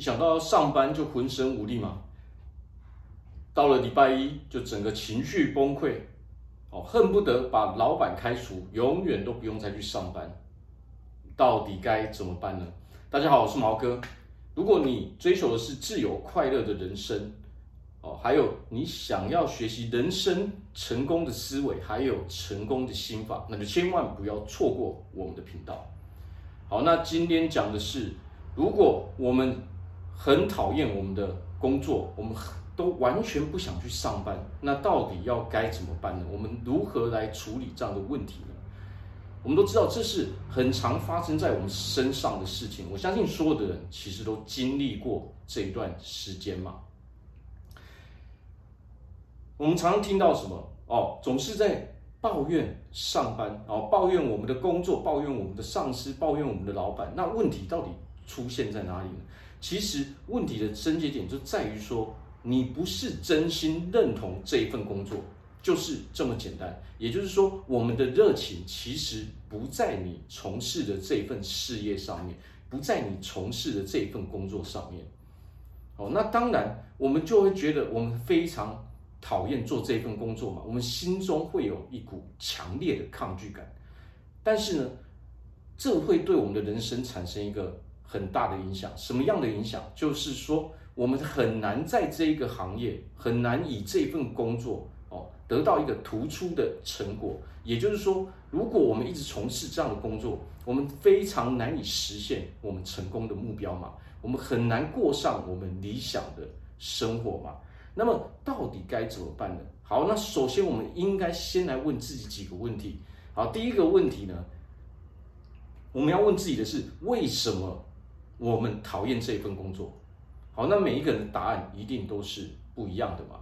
一想到要上班就浑身无力嘛。到了礼拜一就整个情绪崩溃，哦，恨不得把老板开除，永远都不用再去上班。到底该怎么办呢？大家好，我是毛哥。如果你追求的是自由快乐的人生，哦，还有你想要学习人生成功的思维，还有成功的心法，那就千万不要错过我们的频道。好，那今天讲的是，如果我们很讨厌我们的工作，我们都完全不想去上班，那到底要该怎么办呢？我们如何来处理这样的问题呢？我们都知道这是很常发生在我们身上的事情，我相信所有的人其实都经历过这一段时间嘛。我们常常听到什么哦，总是在抱怨上班哦，抱怨我们的工作，抱怨我们的上司，抱怨我们的老板。那问题到底出现在哪里呢？其实问题的症结点就在于说，你不是真心认同这一份工作，就是这么简单。也就是说，我们的热情其实不在你从事的这份事业上面，不在你从事的这份工作上面。哦，那当然，我们就会觉得我们非常。讨厌做这份工作嘛，我们心中会有一股强烈的抗拒感。但是呢，这会对我们的人生产生一个很大的影响。什么样的影响？就是说，我们很难在这一个行业，很难以这份工作哦得到一个突出的成果。也就是说，如果我们一直从事这样的工作，我们非常难以实现我们成功的目标嘛，我们很难过上我们理想的生活嘛。那么到底该怎么办呢？好，那首先我们应该先来问自己几个问题。好，第一个问题呢，我们要问自己的是：为什么我们讨厌这份工作？好，那每一个人的答案一定都是不一样的嘛。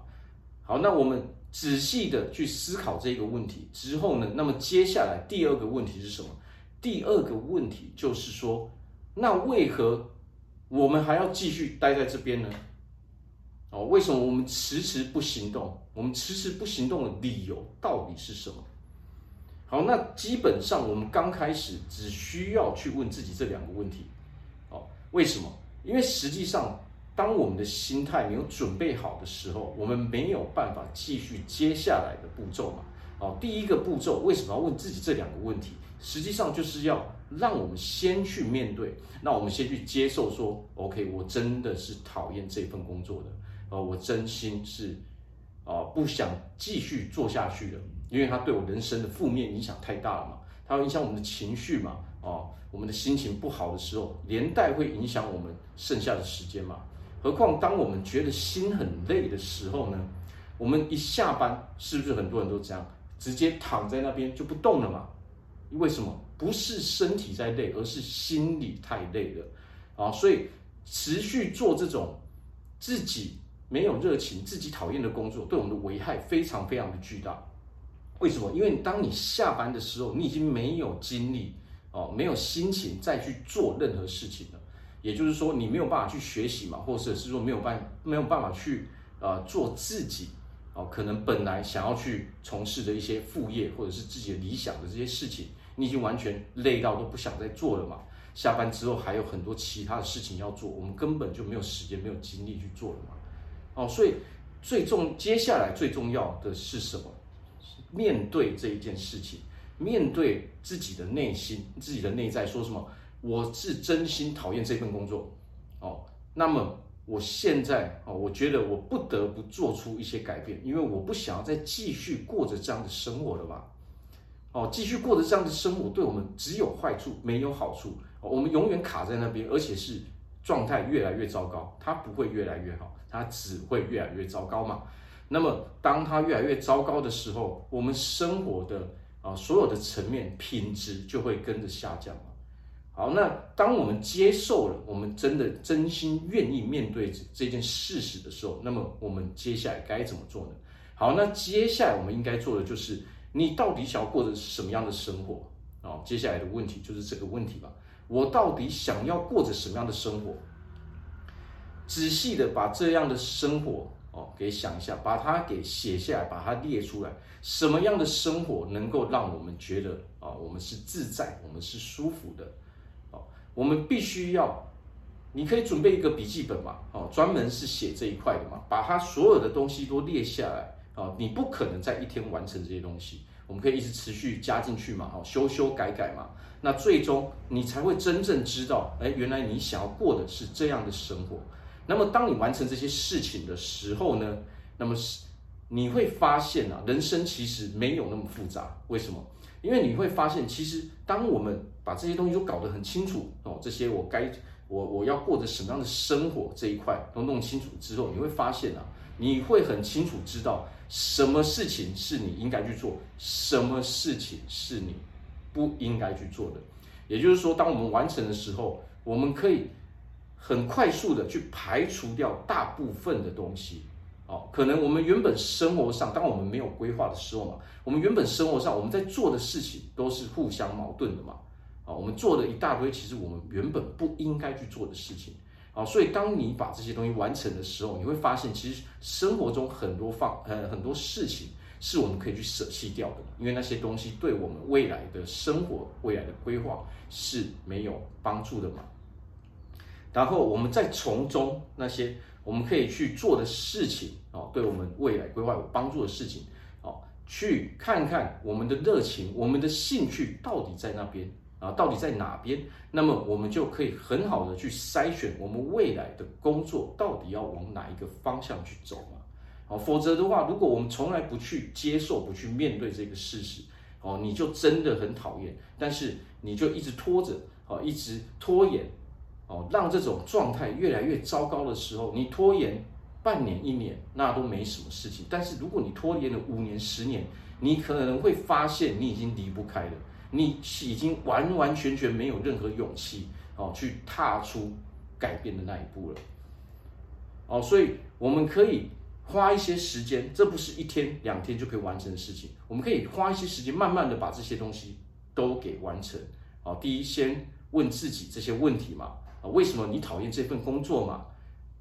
好，那我们仔细的去思考这个问题之后呢，那么接下来第二个问题是什么？第二个问题就是说，那为何我们还要继续待在这边呢？哦，为什么我们迟迟不行动？我们迟迟不行动的理由到底是什么？好，那基本上我们刚开始只需要去问自己这两个问题。为什么？因为实际上，当我们的心态没有准备好的时候，我们没有办法继续接下来的步骤嘛。哦，第一个步骤为什么要问自己这两个问题？实际上就是要让我们先去面对，那我们先去接受说，OK，我真的是讨厌这份工作的。呃，我真心是，啊，不想继续做下去的，因为它对我人生的负面影响太大了嘛，它会影响我们的情绪嘛，哦，我们的心情不好的时候，连带会影响我们剩下的时间嘛。何况当我们觉得心很累的时候呢，我们一下班，是不是很多人都这样，直接躺在那边就不动了嘛？为什么？不是身体在累，而是心里太累了啊！所以持续做这种自己。没有热情，自己讨厌的工作，对我们的危害非常非常的巨大。为什么？因为当你下班的时候，你已经没有精力哦，没有心情再去做任何事情了。也就是说，你没有办法去学习嘛，或者是说没有办没有办法去呃做自己哦，可能本来想要去从事的一些副业，或者是自己的理想的这些事情，你已经完全累到都不想再做了嘛。下班之后还有很多其他的事情要做，我们根本就没有时间、没有精力去做了嘛。哦，所以最重接下来最重要的是什么？面对这一件事情，面对自己的内心、自己的内在，说什么？我是真心讨厌这份工作。哦，那么我现在哦，我觉得我不得不做出一些改变，因为我不想要再继续过着这样的生活了吧？哦，继续过着这样的生活，对我们只有坏处，没有好处。我们永远卡在那边，而且是状态越来越糟糕，它不会越来越好。它只会越来越糟糕嘛。那么，当它越来越糟糕的时候，我们生活的啊所有的层面品质就会跟着下降。好，那当我们接受了，我们真的真心愿意面对这件事实的时候，那么我们接下来该怎么做呢？好，那接下来我们应该做的就是，你到底想要过着什么样的生活啊？接下来的问题就是这个问题吧。我到底想要过着什么样的生活？仔细的把这样的生活给想一下，把它给写下来，把它列出来。什么样的生活能够让我们觉得啊，我们是自在，我们是舒服的？哦，我们必须要你可以准备一个笔记本嘛，哦，专门是写这一块的嘛，把它所有的东西都列下来，啊，你不可能在一天完成这些东西，我们可以一直持续加进去嘛，哦，修修改改嘛，那最终你才会真正知道，哎，原来你想要过的是这样的生活。那么当你完成这些事情的时候呢，那么是你会发现啊，人生其实没有那么复杂，为什么？因为你会发现，其实当我们把这些东西都搞得很清楚哦，这些我该我我要过着什么样的生活这一块都弄清楚之后，你会发现啊，你会很清楚知道什么事情是你应该去做，什么事情是你不应该去做的。也就是说，当我们完成的时候，我们可以很快速的去排除掉大部分的东西。哦，可能我们原本生活上，当我们没有规划的时候嘛，我们原本生活上我们在做的事情都是互相矛盾的嘛。啊，我们做了一大堆，其实我们原本不应该去做的事情。啊，所以当你把这些东西完成的时候，你会发现，其实生活中很多放呃很多事情是我们可以去舍弃掉的，因为那些东西对我们未来的生活、未来的规划是没有帮助的嘛。然后我们再从中那些。我们可以去做的事情哦，对我们未来规划有帮助的事情哦，去看看我们的热情、我们的兴趣到底在那边啊，到底在哪边？那么我们就可以很好的去筛选我们未来的工作到底要往哪一个方向去走嘛。哦，否则的话，如果我们从来不去接受、不去面对这个事实，哦，你就真的很讨厌，但是你就一直拖着，哦，一直拖延。哦，让这种状态越来越糟糕的时候，你拖延半年、一年，那都没什么事情。但是如果你拖延了五年、十年，你可能会发现你已经离不开了，你已经完完全全没有任何勇气哦，去踏出改变的那一步了。哦，所以我们可以花一些时间，这不是一天两天就可以完成的事情。我们可以花一些时间，慢慢的把这些东西都给完成。哦，第一，先问自己这些问题嘛。为什么你讨厌这份工作嘛？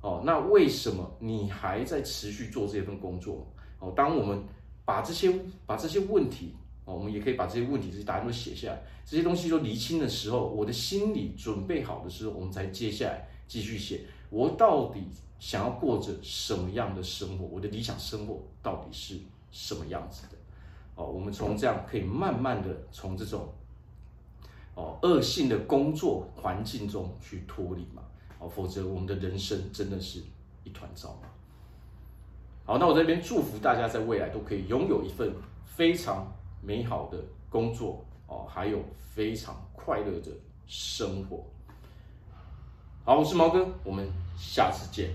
哦，那为什么你还在持续做这份工作？哦，当我们把这些把这些问题，哦，我们也可以把这些问题这些答案都写下来，这些东西都厘清的时候，我的心里准备好的时候，我们才接下来继续写。我到底想要过着什么样的生活？我的理想生活到底是什么样子的？哦，我们从这样可以慢慢的从这种。哦，恶性的工作环境中去脱离嘛，哦，否则我们的人生真的是一团糟嘛。好，那我这边祝福大家在未来都可以拥有一份非常美好的工作哦，还有非常快乐的生活。好，我是毛哥，我们下次见。